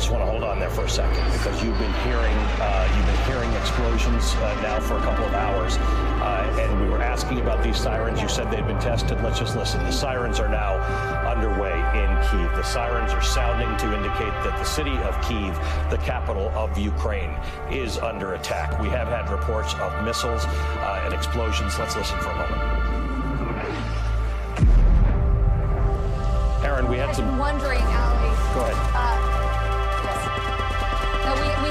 Just want to hold on there for a second because you've been hearing uh, you've been hearing explosions uh, now for a couple of hours, uh, and we were asking about these sirens. You said they'd been tested. Let's just listen. The sirens are now underway in Kiev. The sirens are sounding to indicate that the city of Kiev, the capital of Ukraine, is under attack. We have had reports of missiles uh, and explosions. Let's listen for a moment. Aaron, we had I've some. wondering, Ali. Go ahead. Uh,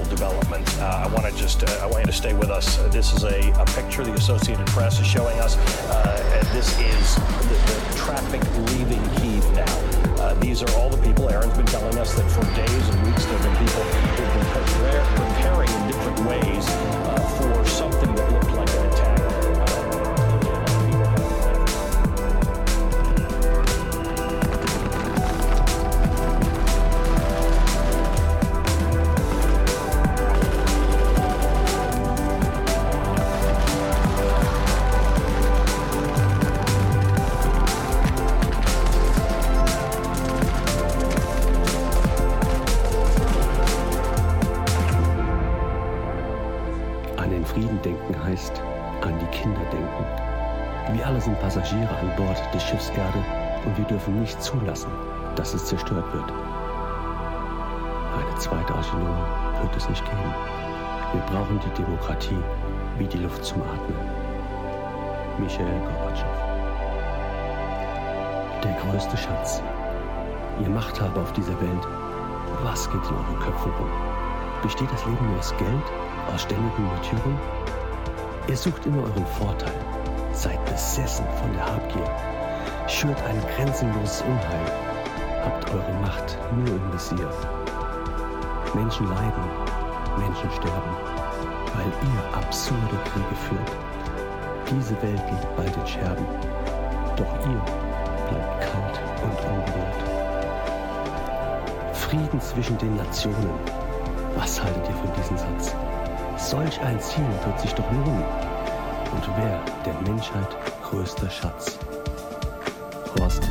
development. Uh, I want to just, uh, I want you to stay with us. Uh, this is a, a picture the Associated Press is showing us. Uh, this is the, the traffic leaving Kiev now. Uh, these are all the people. Aaron's been telling us that for days and weeks there have been people who've been preparing in different ways uh, for something von der Habgier, schürt ein grenzenloses Unheil, habt eure Macht nur im Visier. Menschen leiden, Menschen sterben, weil ihr absurde Kriege führt. Diese Welt liegt bald in Scherben, doch ihr bleibt kalt und unberührt. Frieden zwischen den Nationen. Was haltet ihr von diesem Satz? Solch ein Ziel wird sich doch lohnen. Und wer der Menschheit größter Schatz? Horst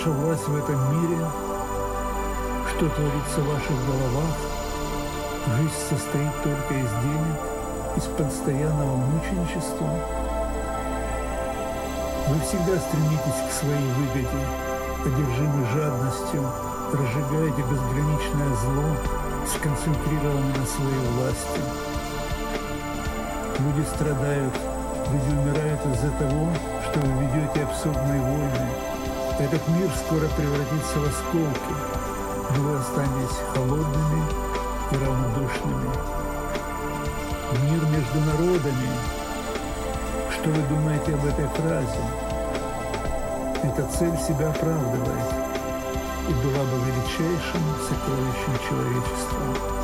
Ваша власть в этом мире, что творится в ваших головах, жизнь состоит только из денег, из постоянного мученичества. Вы всегда стремитесь к своей выгоде, одержимы жадностью, разжигаете безграничное зло, сконцентрированы на своей власти. Люди страдают, люди умирают из-за того, что вы ведете абсурдные войны. Этот мир скоро превратится в осколки, но вы останетесь холодными и равнодушными. Мир между народами. Что вы думаете об этой фразе? Эта цель себя оправдывает и была бы величайшим сокровищем человечества.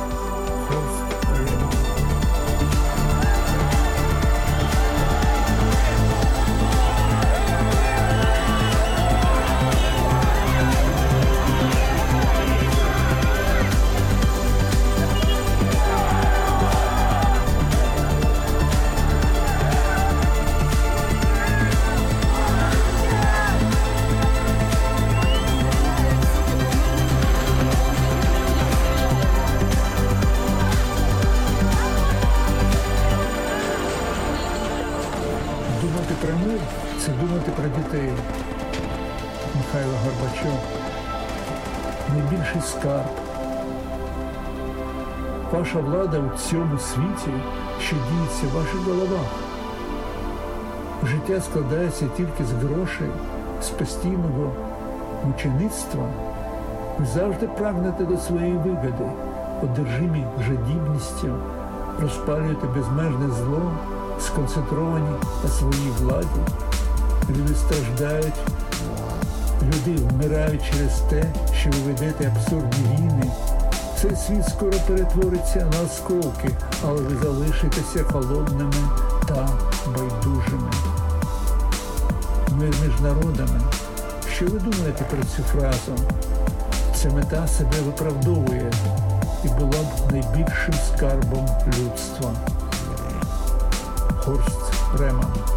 Цьому світі, що діється в ваших головах. Життя складається тільки з грошей, з постійного мучеництва. Ви завжди прагнете до своєї вигоди, одержимі жадібністю, розпалюєте безмежне зло, сконцентровані на своїй владі. Люди страждають, люди вмирають через те, що ви ведете абсурдні війни. Цей світ скоро перетвориться на осколки, але ви залишитеся холодними та байдужими. Мир між народами. Що ви думаєте про цю фразу? Ця мета себе виправдовує і була б найбільшим скарбом людства. Хорст Реман.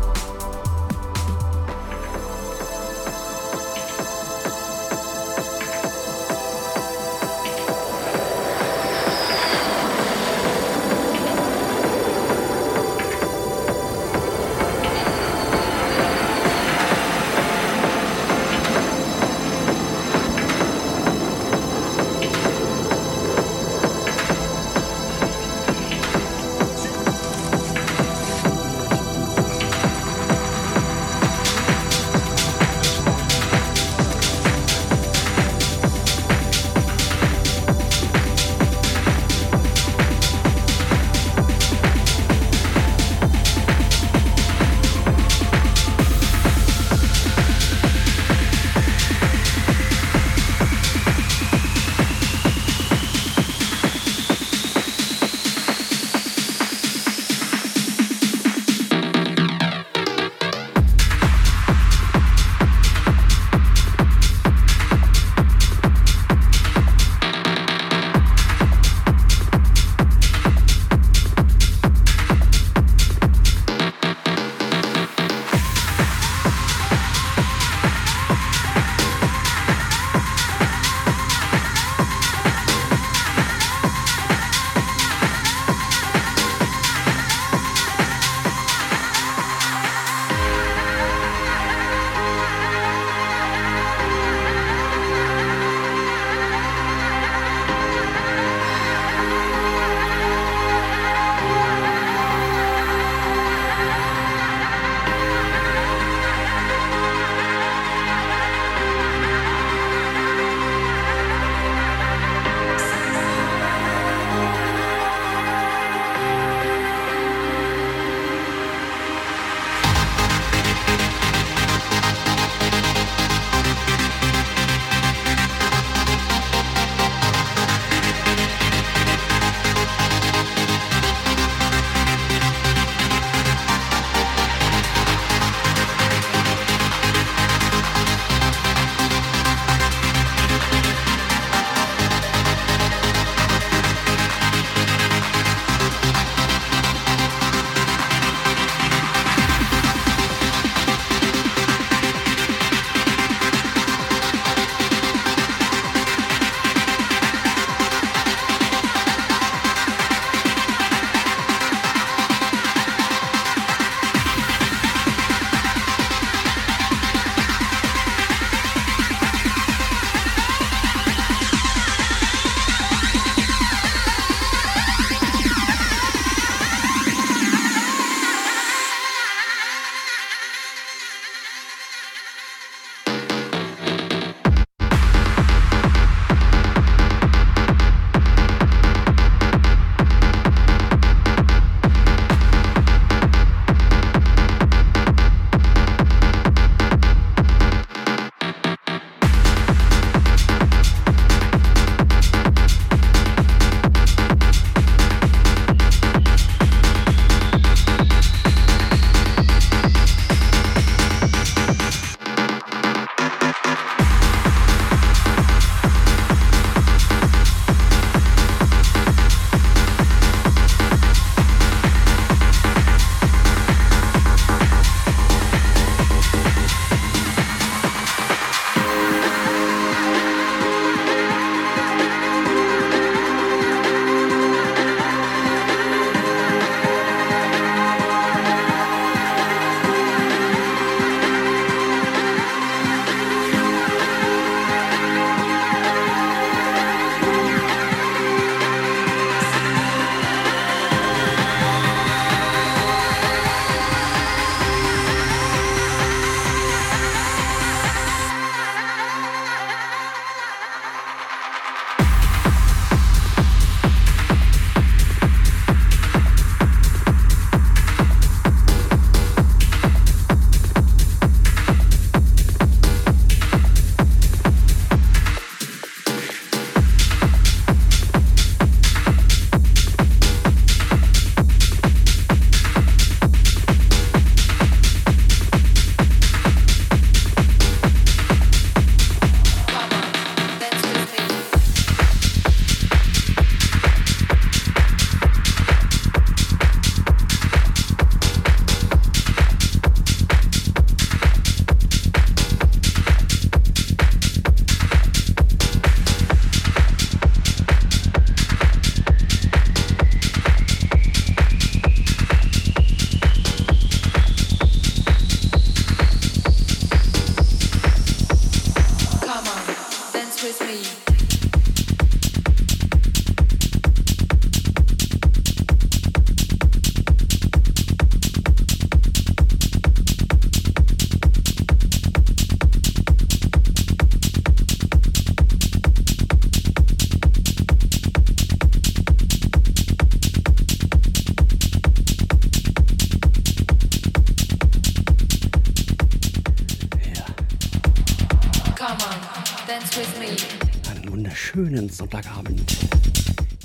Sonntagabend.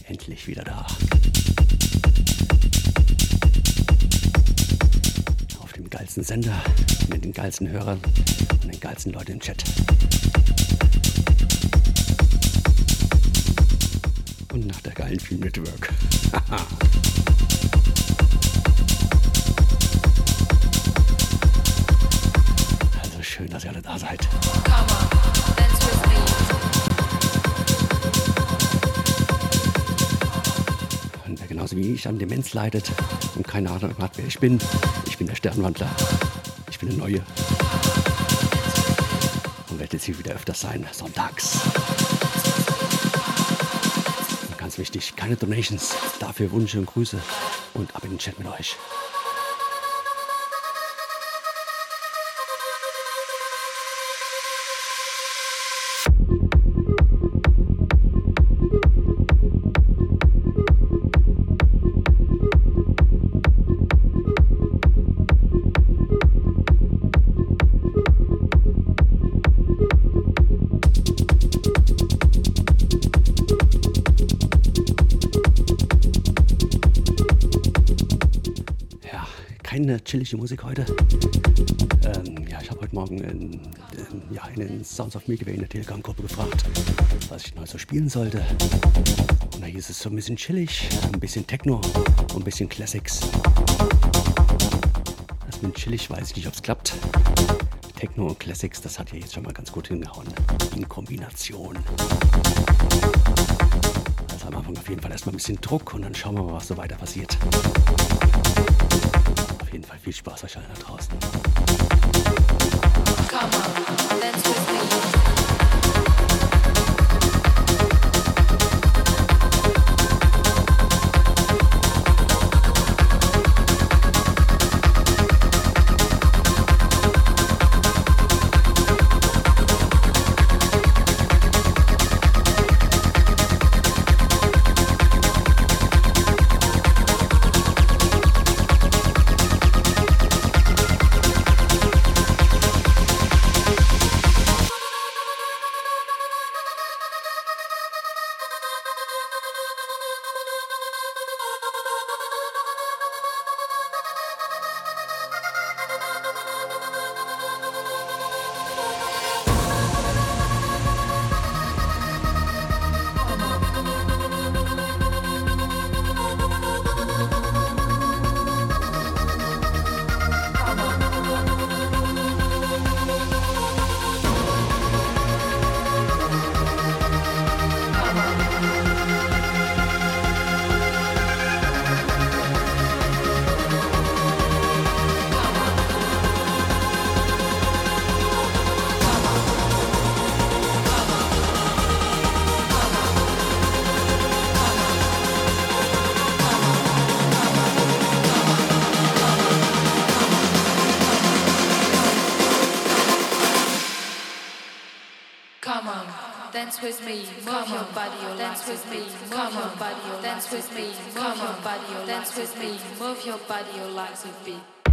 Endlich wieder da. Auf dem geilsten Sender, mit den geilsten Hörern und den geilsten Leuten im Chat. Und nach der geilen Film Network. Wer genauso wie ich an Demenz leidet und keine Ahnung hat, wer ich bin, ich bin der Sternwandler. Ich bin der Neue. Und werde jetzt hier wieder öfters sein, sonntags. Und ganz wichtig, keine Donations. Dafür Wünsche und Grüße und ab in den Chat mit euch. Keine chillige Musik heute. Ähm, ja, ich habe heute Morgen in, in, ja, in den Sounds of Milky Way in der Telegram-Gruppe gefragt, was ich neu so spielen sollte. Und da hieß es so ein bisschen chillig, ein bisschen Techno und ein bisschen Classics. Das mit chillig weiß ich nicht, ob es klappt. Techno und Classics, das hat ja jetzt schon mal ganz gut hingehauen. In Kombination. Also am Anfang auf jeden Fall erstmal ein bisschen Druck und dann schauen wir mal, was so weiter passiert. Viel Spaß euch allen da draußen. Come dance with me, move your body, dance with me, move your body, your legs with me.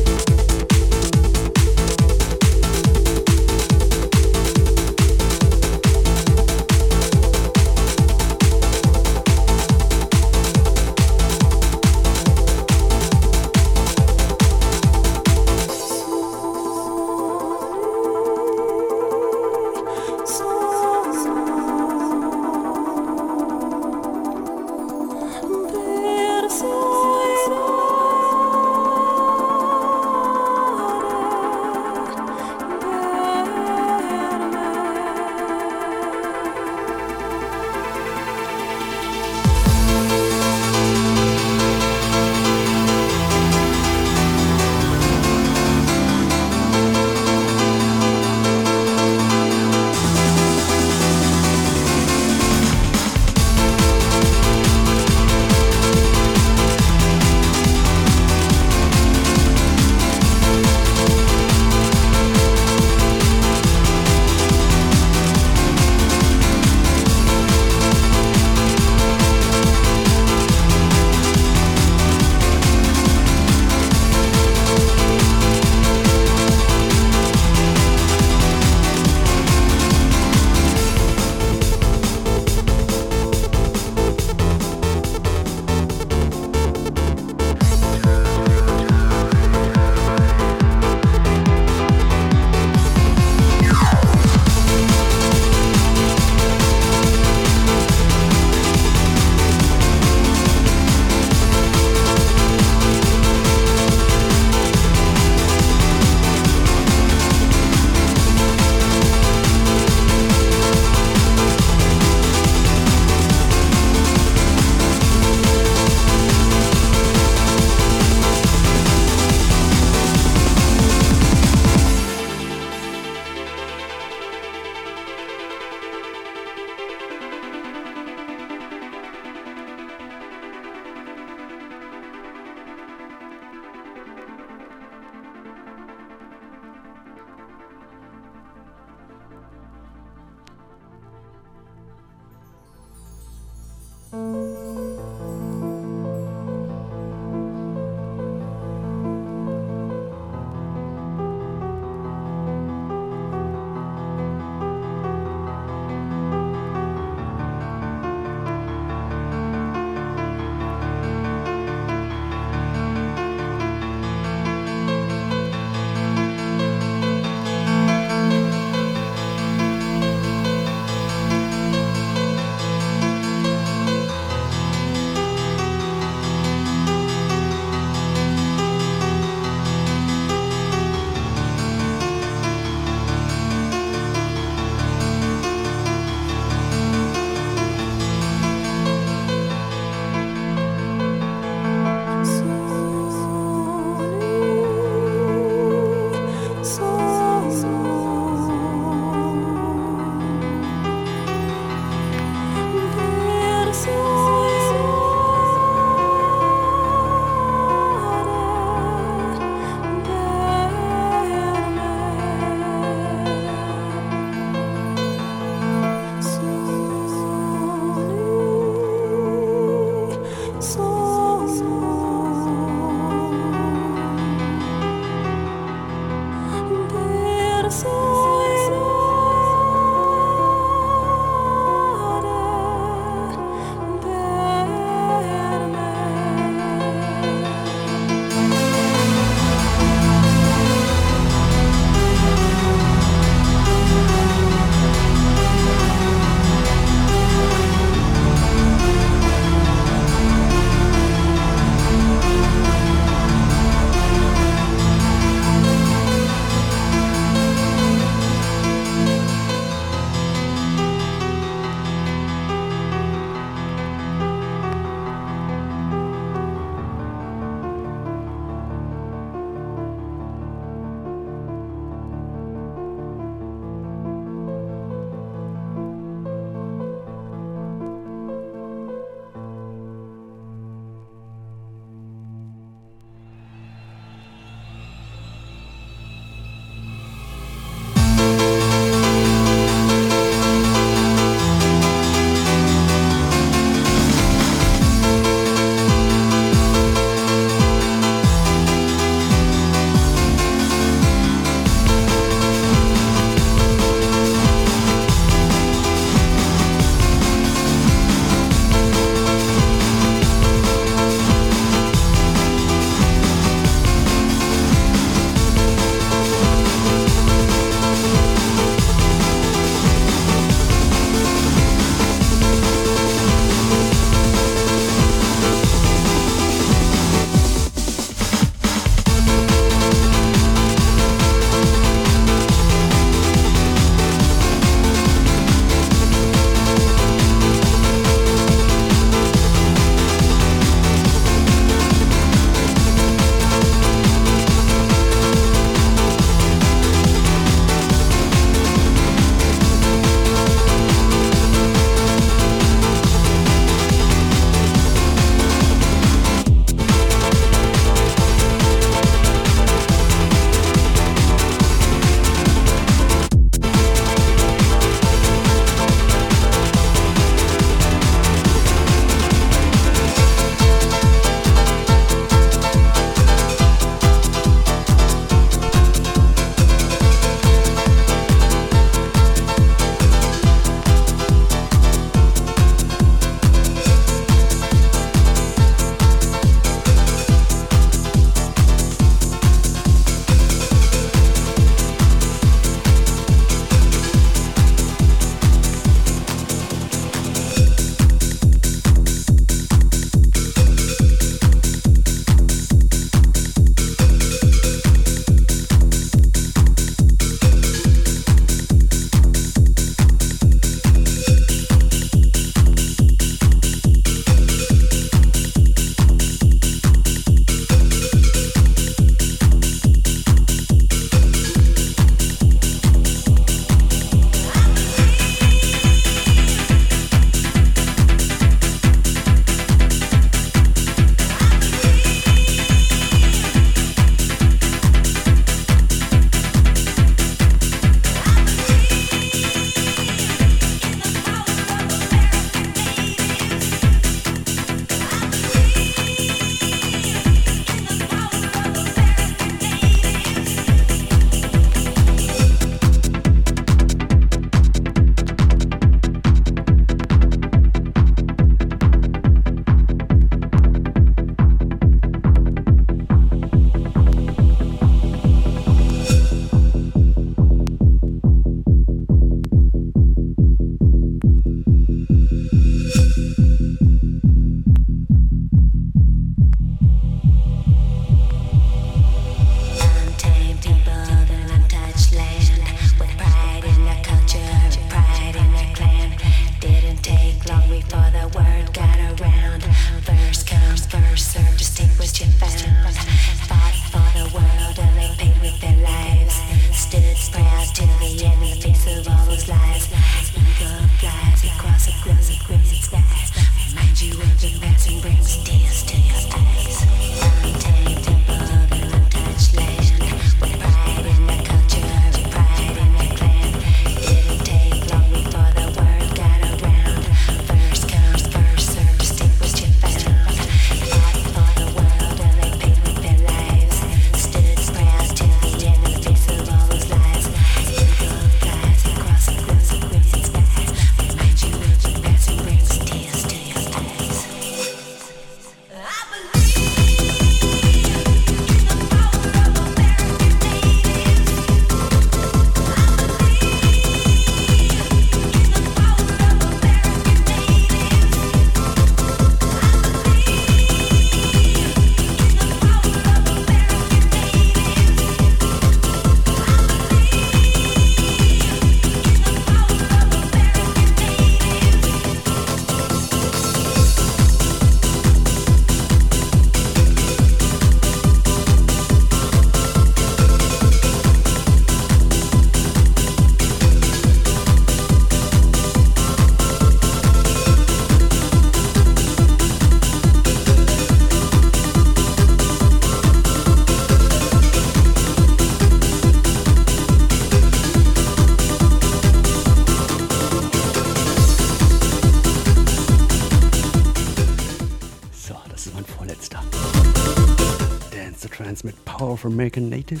Mit Power of American Native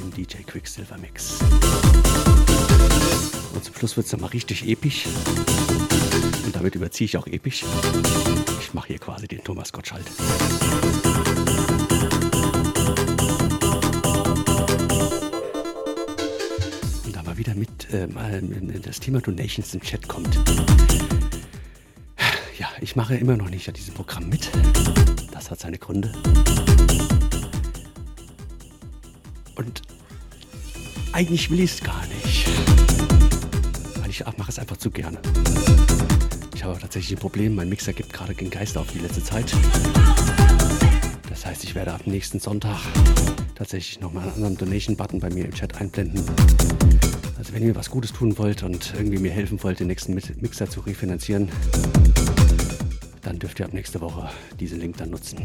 im DJ Quicksilver Mix. Und zum Schluss wird es dann mal richtig episch. Und damit überziehe ich auch episch. Ich mache hier quasi den Thomas Gottschalk. Und da mal wieder mit äh, mal das Thema Donations im Chat kommt. Ja, ich mache immer noch nicht an diesem Programm mit. Das hat seine Gründe. Eigentlich will ich es gar nicht. Weil ich mache es einfach zu gerne. Ich habe tatsächlich ein Problem. Mein Mixer gibt gerade den Geist auf die letzte Zeit. Das heißt, ich werde ab nächsten Sonntag tatsächlich nochmal einen anderen Donation-Button bei mir im Chat einblenden. Also wenn ihr mir was Gutes tun wollt und irgendwie mir helfen wollt, den nächsten Mixer zu refinanzieren, dann dürft ihr ab nächste Woche diesen Link dann nutzen.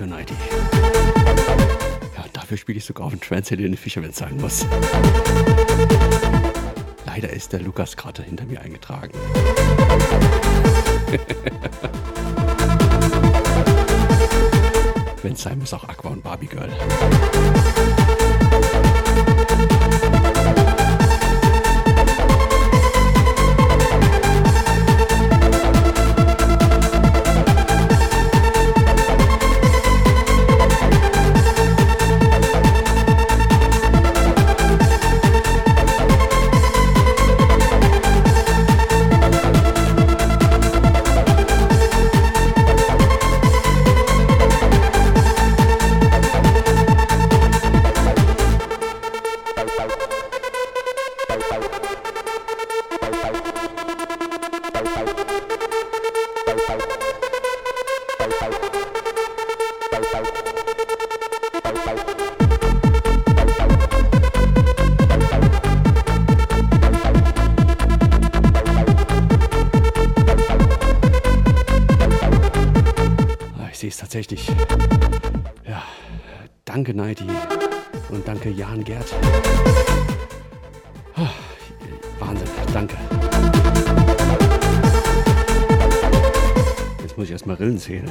Dankeschön, ID. Ja, dafür spiele ich sogar auf dem Trans Helene Fischer, wenn es sein muss. Leider ist der Lukas gerade hinter mir eingetragen. wenn es sein muss, auch Aqua und Barbie Girl. Tatsächlich. Ja, danke Neidi und danke Jan Gerd. Ah, Wahnsinn, danke. Jetzt muss ich erstmal Rillen zählen.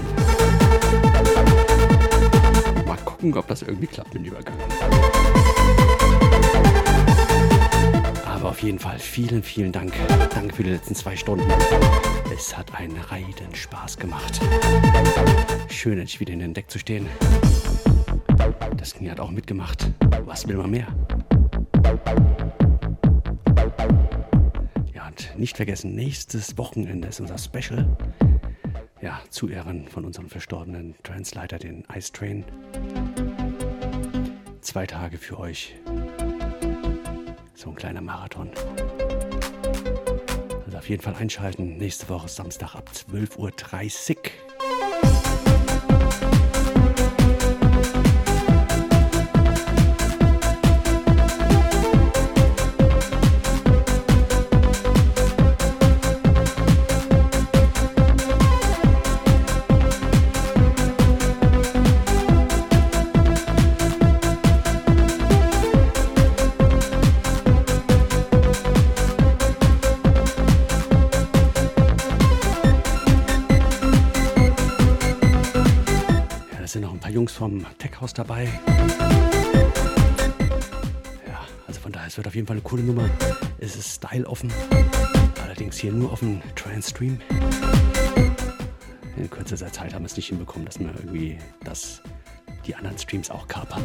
Mal gucken, ob das irgendwie klappt mit dem Übergang. Aber auf jeden Fall vielen, vielen Dank. Danke für die letzten zwei Stunden. Es hat einen Reiden Spaß gemacht. Schön, endlich wieder in den Deck zu stehen. Das Knie hat auch mitgemacht. Was will man mehr? Ja, und nicht vergessen, nächstes Wochenende ist unser Special. Ja, zu Ehren von unserem verstorbenen Transleiter, den Ice Train. Zwei Tage für euch. So ein kleiner Marathon. Also auf jeden Fall einschalten. Nächste Woche Samstag ab 12.30 Uhr. Dabei. Ja, also von daher, es wird auf jeden Fall eine coole Nummer. Es ist Style offen. Allerdings hier nur auf dem Trans-Stream. In kürzester Zeit haben wir es nicht hinbekommen, dass wir irgendwie das, die anderen Streams auch kapern.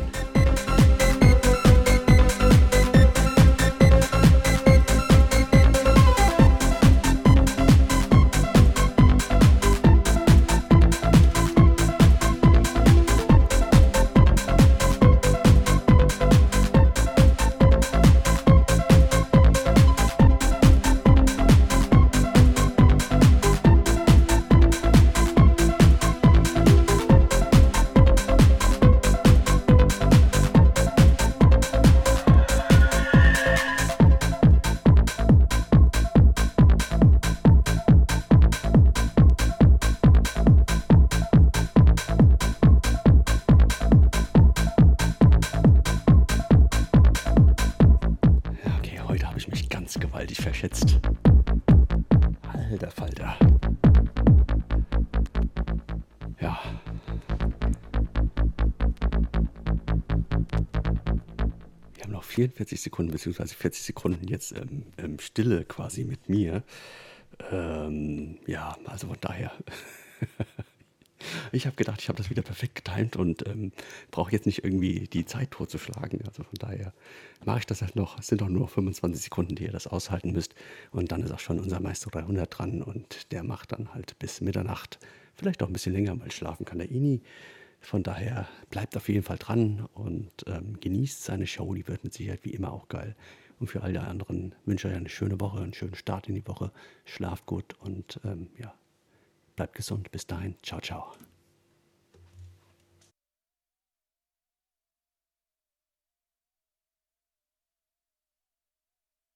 Beziehungsweise 40 Sekunden jetzt ähm, ähm, Stille quasi mit mir. Ähm, ja, also von daher. Ich habe gedacht, ich habe das wieder perfekt getimt und ähm, brauche jetzt nicht irgendwie die Zeit totzuschlagen. Also von daher mache ich das halt noch. Es sind doch nur 25 Sekunden, die ihr das aushalten müsst. Und dann ist auch schon unser Meister 300 dran und der macht dann halt bis Mitternacht, vielleicht auch ein bisschen länger, weil schlafen kann der eh nie. Von daher bleibt auf jeden Fall dran und ähm, genießt seine Show. Die wird mit Sicherheit wie immer auch geil. Und für alle anderen wünsche ich euch eine schöne Woche, einen schönen Start in die Woche. Schlaft gut und ähm, ja, bleibt gesund. Bis dahin. Ciao, ciao.